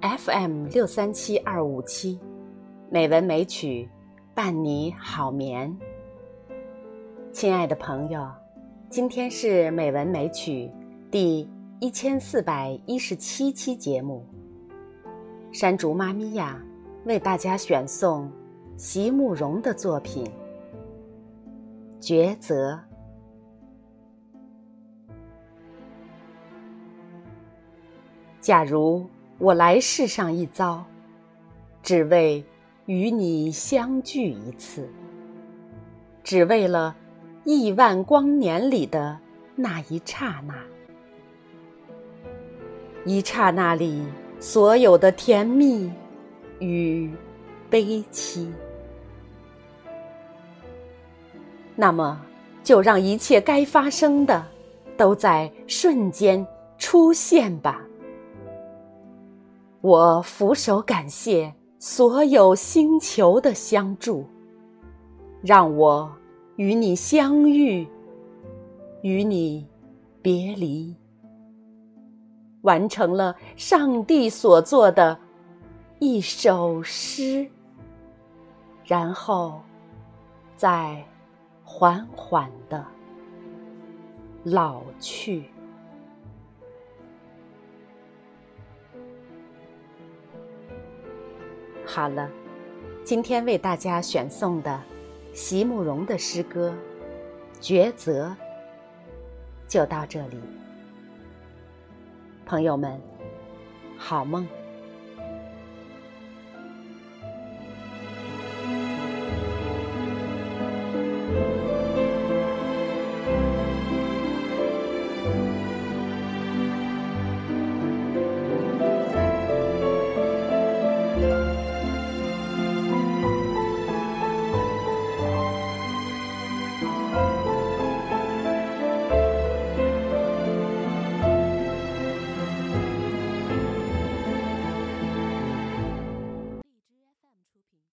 FM 六三七二五七，美文美曲伴你好眠。亲爱的朋友，今天是美文美曲第一千四百一十七期节目。山竹妈咪呀，为大家选送席慕容的作品《抉择》。假如我来世上一遭，只为与你相聚一次，只为了亿万光年里的那一刹那，一刹那里所有的甜蜜与悲戚，那么就让一切该发生的都在瞬间出现吧。我俯首感谢所有星球的相助，让我与你相遇，与你别离，完成了上帝所做的一首诗，然后再缓缓的老去。好了，今天为大家选送的席慕容的诗歌《抉择》就到这里。朋友们，好梦。